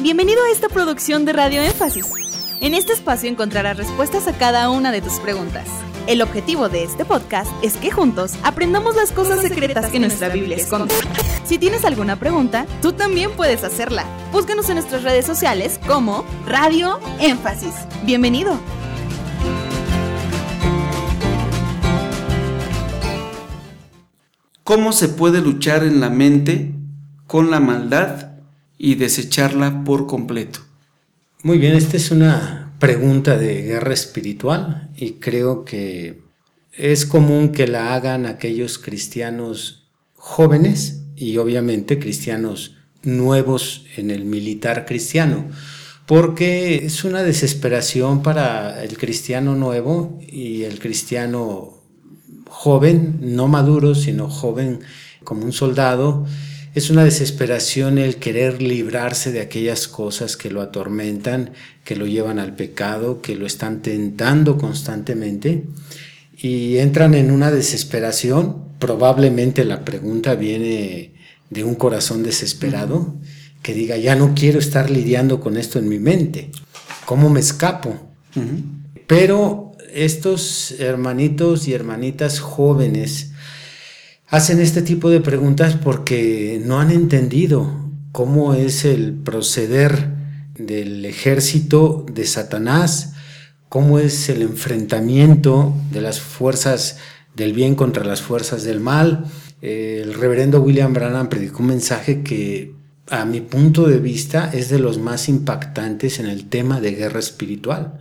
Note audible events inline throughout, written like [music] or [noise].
Bienvenido a esta producción de Radio Énfasis. En este espacio encontrarás respuestas a cada una de tus preguntas. El objetivo de este podcast es que juntos aprendamos las cosas secretas que nuestra Biblia esconde. Si tienes alguna pregunta, tú también puedes hacerla. Búscanos en nuestras redes sociales como Radio Énfasis. Bienvenido. ¿Cómo se puede luchar en la mente con la maldad y desecharla por completo? Muy bien, esta es una pregunta de guerra espiritual y creo que es común que la hagan aquellos cristianos jóvenes y obviamente cristianos nuevos en el militar cristiano, porque es una desesperación para el cristiano nuevo y el cristiano joven, no maduro, sino joven como un soldado, es una desesperación el querer librarse de aquellas cosas que lo atormentan, que lo llevan al pecado, que lo están tentando constantemente y entran en una desesperación. Probablemente la pregunta viene de un corazón desesperado que diga, ya no quiero estar lidiando con esto en mi mente. ¿Cómo me escapo? Pero estos hermanitos y hermanitas jóvenes hacen este tipo de preguntas porque no han entendido cómo es el proceder del ejército de Satanás, cómo es el enfrentamiento de las fuerzas del bien contra las fuerzas del mal. El reverendo William Branham predicó un mensaje que a mi punto de vista es de los más impactantes en el tema de guerra espiritual.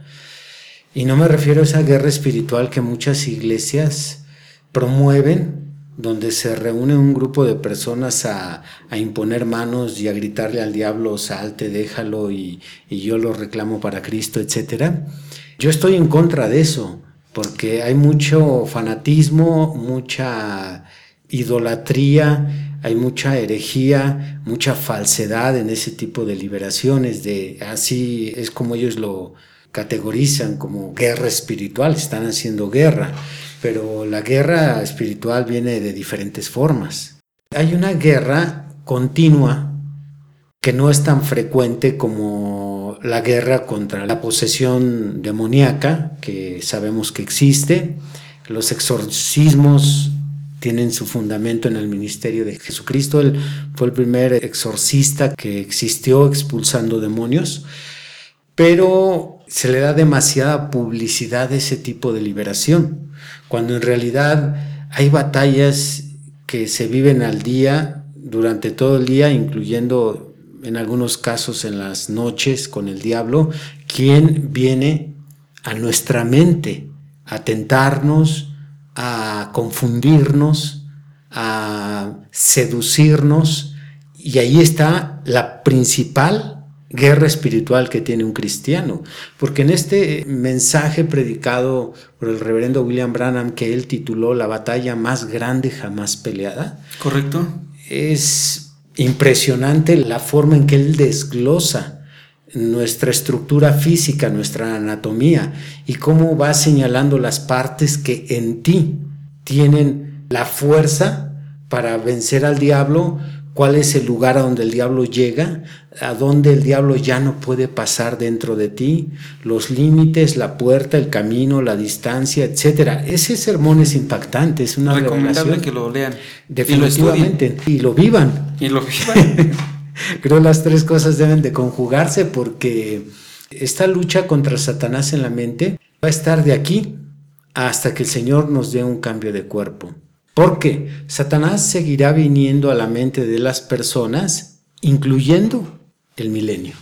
Y no me refiero a esa guerra espiritual que muchas iglesias promueven, donde se reúne un grupo de personas a, imponer manos y a gritarle al diablo, salte, déjalo y, y yo lo reclamo para Cristo, etc. Yo estoy en contra de eso, porque hay mucho fanatismo, mucha idolatría, hay mucha herejía, mucha falsedad en ese tipo de liberaciones, de así es como ellos lo, categorizan como guerra espiritual, están haciendo guerra, pero la guerra espiritual viene de diferentes formas. Hay una guerra continua que no es tan frecuente como la guerra contra la posesión demoníaca, que sabemos que existe. Los exorcismos tienen su fundamento en el ministerio de Jesucristo. Él fue el primer exorcista que existió expulsando demonios pero se le da demasiada publicidad a ese tipo de liberación, cuando en realidad hay batallas que se viven al día, durante todo el día, incluyendo en algunos casos en las noches con el diablo, quien viene a nuestra mente a tentarnos, a confundirnos, a seducirnos, y ahí está la principal guerra espiritual que tiene un cristiano. Porque en este mensaje predicado por el reverendo William Branham, que él tituló La batalla más grande jamás peleada. Correcto. Es impresionante la forma en que él desglosa nuestra estructura física, nuestra anatomía, y cómo va señalando las partes que en ti tienen la fuerza para vencer al diablo, cuál es el lugar a donde el diablo llega, a donde el diablo ya no puede pasar dentro de ti, los límites, la puerta, el camino, la distancia, etcétera. Ese sermón es impactante, es una recomendable que lo lean, definitivamente y lo, vivan. Y lo vivan. [laughs] Creo las tres cosas deben de conjugarse porque esta lucha contra Satanás en la mente va a estar de aquí hasta que el Señor nos dé un cambio de cuerpo. Porque Satanás seguirá viniendo a la mente de las personas, incluyendo el milenio.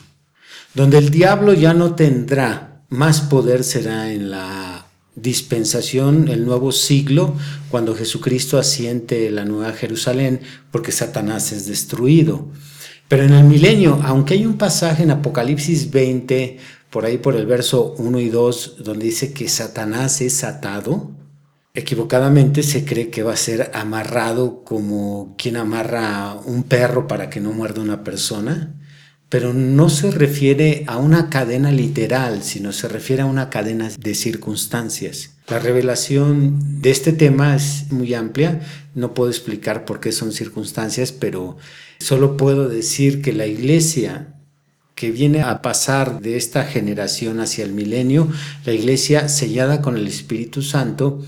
Donde el diablo ya no tendrá más poder será en la dispensación, el nuevo siglo, cuando Jesucristo asiente la nueva Jerusalén, porque Satanás es destruido. Pero en el milenio, aunque hay un pasaje en Apocalipsis 20, por ahí por el verso 1 y 2, donde dice que Satanás es atado, equivocadamente se cree que va a ser amarrado como quien amarra un perro para que no muerda una persona, pero no se refiere a una cadena literal, sino se refiere a una cadena de circunstancias. La revelación de este tema es muy amplia, no puedo explicar por qué son circunstancias, pero solo puedo decir que la iglesia que viene a pasar de esta generación hacia el milenio, la iglesia sellada con el Espíritu Santo,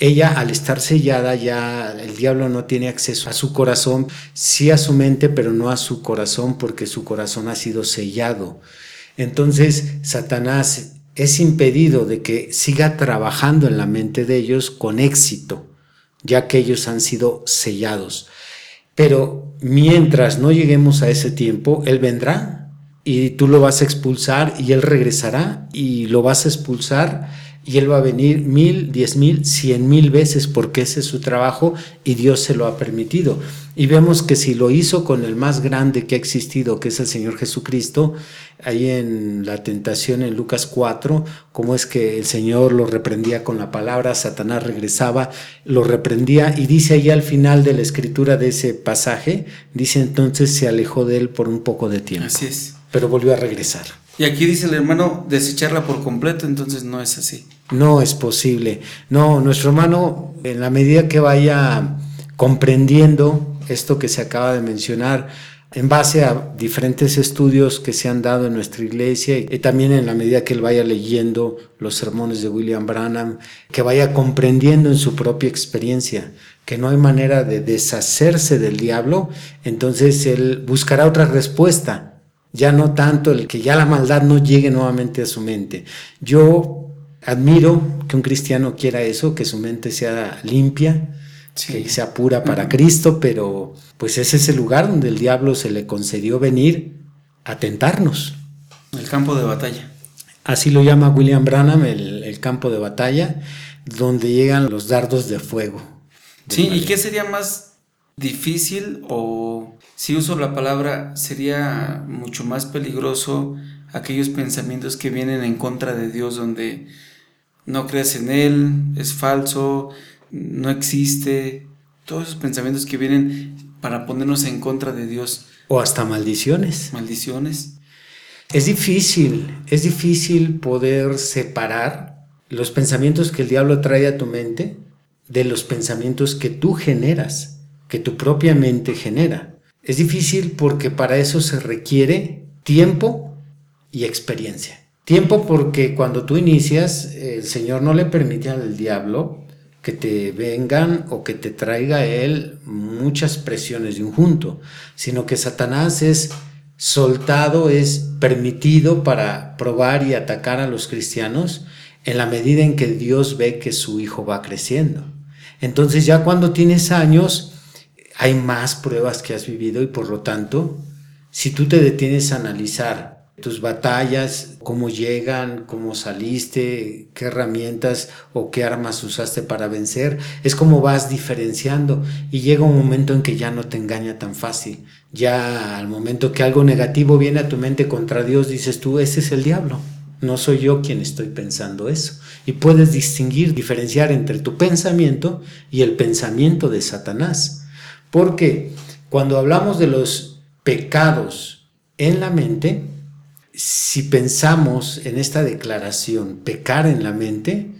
ella al estar sellada ya el diablo no tiene acceso a su corazón, sí a su mente, pero no a su corazón porque su corazón ha sido sellado. Entonces Satanás es impedido de que siga trabajando en la mente de ellos con éxito, ya que ellos han sido sellados. Pero mientras no lleguemos a ese tiempo, Él vendrá y tú lo vas a expulsar y Él regresará y lo vas a expulsar y Él va a venir mil, diez mil, cien mil veces porque ese es su trabajo y Dios se lo ha permitido. Y vemos que si lo hizo con el más grande que ha existido, que es el Señor Jesucristo, ahí en la tentación en Lucas 4, cómo es que el Señor lo reprendía con la palabra, Satanás regresaba, lo reprendía y dice ahí al final de la escritura de ese pasaje, dice entonces se alejó de él por un poco de tiempo. Así es. Pero volvió a regresar. Y aquí dice el hermano desecharla por completo, entonces no es así. No es posible. No, nuestro hermano, en la medida que vaya comprendiendo esto que se acaba de mencionar, en base a diferentes estudios que se han dado en nuestra iglesia y también en la medida que él vaya leyendo los sermones de William Branham, que vaya comprendiendo en su propia experiencia que no hay manera de deshacerse del diablo, entonces él buscará otra respuesta ya no tanto el que ya la maldad no llegue nuevamente a su mente. Yo admiro que un cristiano quiera eso, que su mente sea limpia, que sea pura para Cristo, pero pues ese es el lugar donde el diablo se le concedió venir a tentarnos. El campo de batalla. Así lo llama William Branham, el, el campo de batalla, donde llegan los dardos de fuego. Sí, ¿y qué sería más difícil o si uso la palabra, sería mucho más peligroso aquellos pensamientos que vienen en contra de Dios, donde no crees en Él, es falso, no existe, todos esos pensamientos que vienen para ponernos en contra de Dios. O hasta maldiciones. Maldiciones. Es difícil, es difícil poder separar los pensamientos que el diablo trae a tu mente de los pensamientos que tú generas, que tu propia mente genera. Es difícil porque para eso se requiere tiempo y experiencia. Tiempo porque cuando tú inicias, el Señor no le permite al diablo que te vengan o que te traiga a él muchas presiones de un junto, sino que Satanás es soltado, es permitido para probar y atacar a los cristianos en la medida en que Dios ve que su hijo va creciendo. Entonces ya cuando tienes años, hay más pruebas que has vivido y por lo tanto, si tú te detienes a analizar tus batallas, cómo llegan, cómo saliste, qué herramientas o qué armas usaste para vencer, es como vas diferenciando y llega un momento en que ya no te engaña tan fácil. Ya al momento que algo negativo viene a tu mente contra Dios, dices tú, ese es el diablo. No soy yo quien estoy pensando eso. Y puedes distinguir, diferenciar entre tu pensamiento y el pensamiento de Satanás. Porque cuando hablamos de los pecados en la mente, si pensamos en esta declaración, pecar en la mente,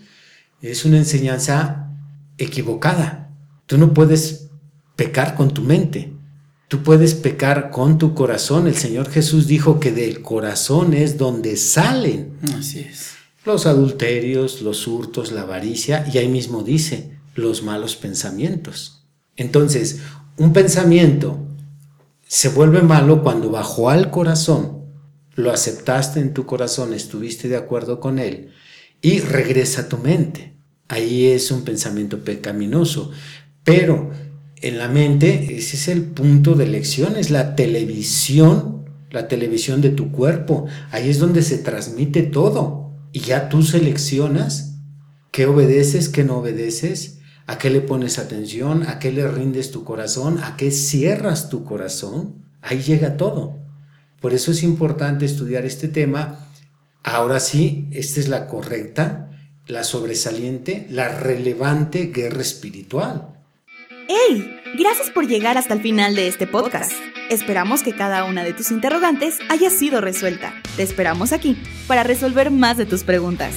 es una enseñanza equivocada. Tú no puedes pecar con tu mente. Tú puedes pecar con tu corazón. El Señor Jesús dijo que del corazón es donde salen. Así es. Los adulterios, los hurtos, la avaricia, y ahí mismo dice, los malos pensamientos. Entonces, un pensamiento se vuelve malo cuando bajó al corazón, lo aceptaste en tu corazón, estuviste de acuerdo con él y regresa a tu mente. Ahí es un pensamiento pecaminoso. Pero en la mente ese es el punto de elección, es la televisión, la televisión de tu cuerpo. Ahí es donde se transmite todo. Y ya tú seleccionas qué obedeces, qué no obedeces ¿A qué le pones atención? ¿A qué le rindes tu corazón? ¿A qué cierras tu corazón? Ahí llega todo. Por eso es importante estudiar este tema. Ahora sí, esta es la correcta, la sobresaliente, la relevante guerra espiritual. ¡Hey! Gracias por llegar hasta el final de este podcast. Esperamos que cada una de tus interrogantes haya sido resuelta. Te esperamos aquí para resolver más de tus preguntas.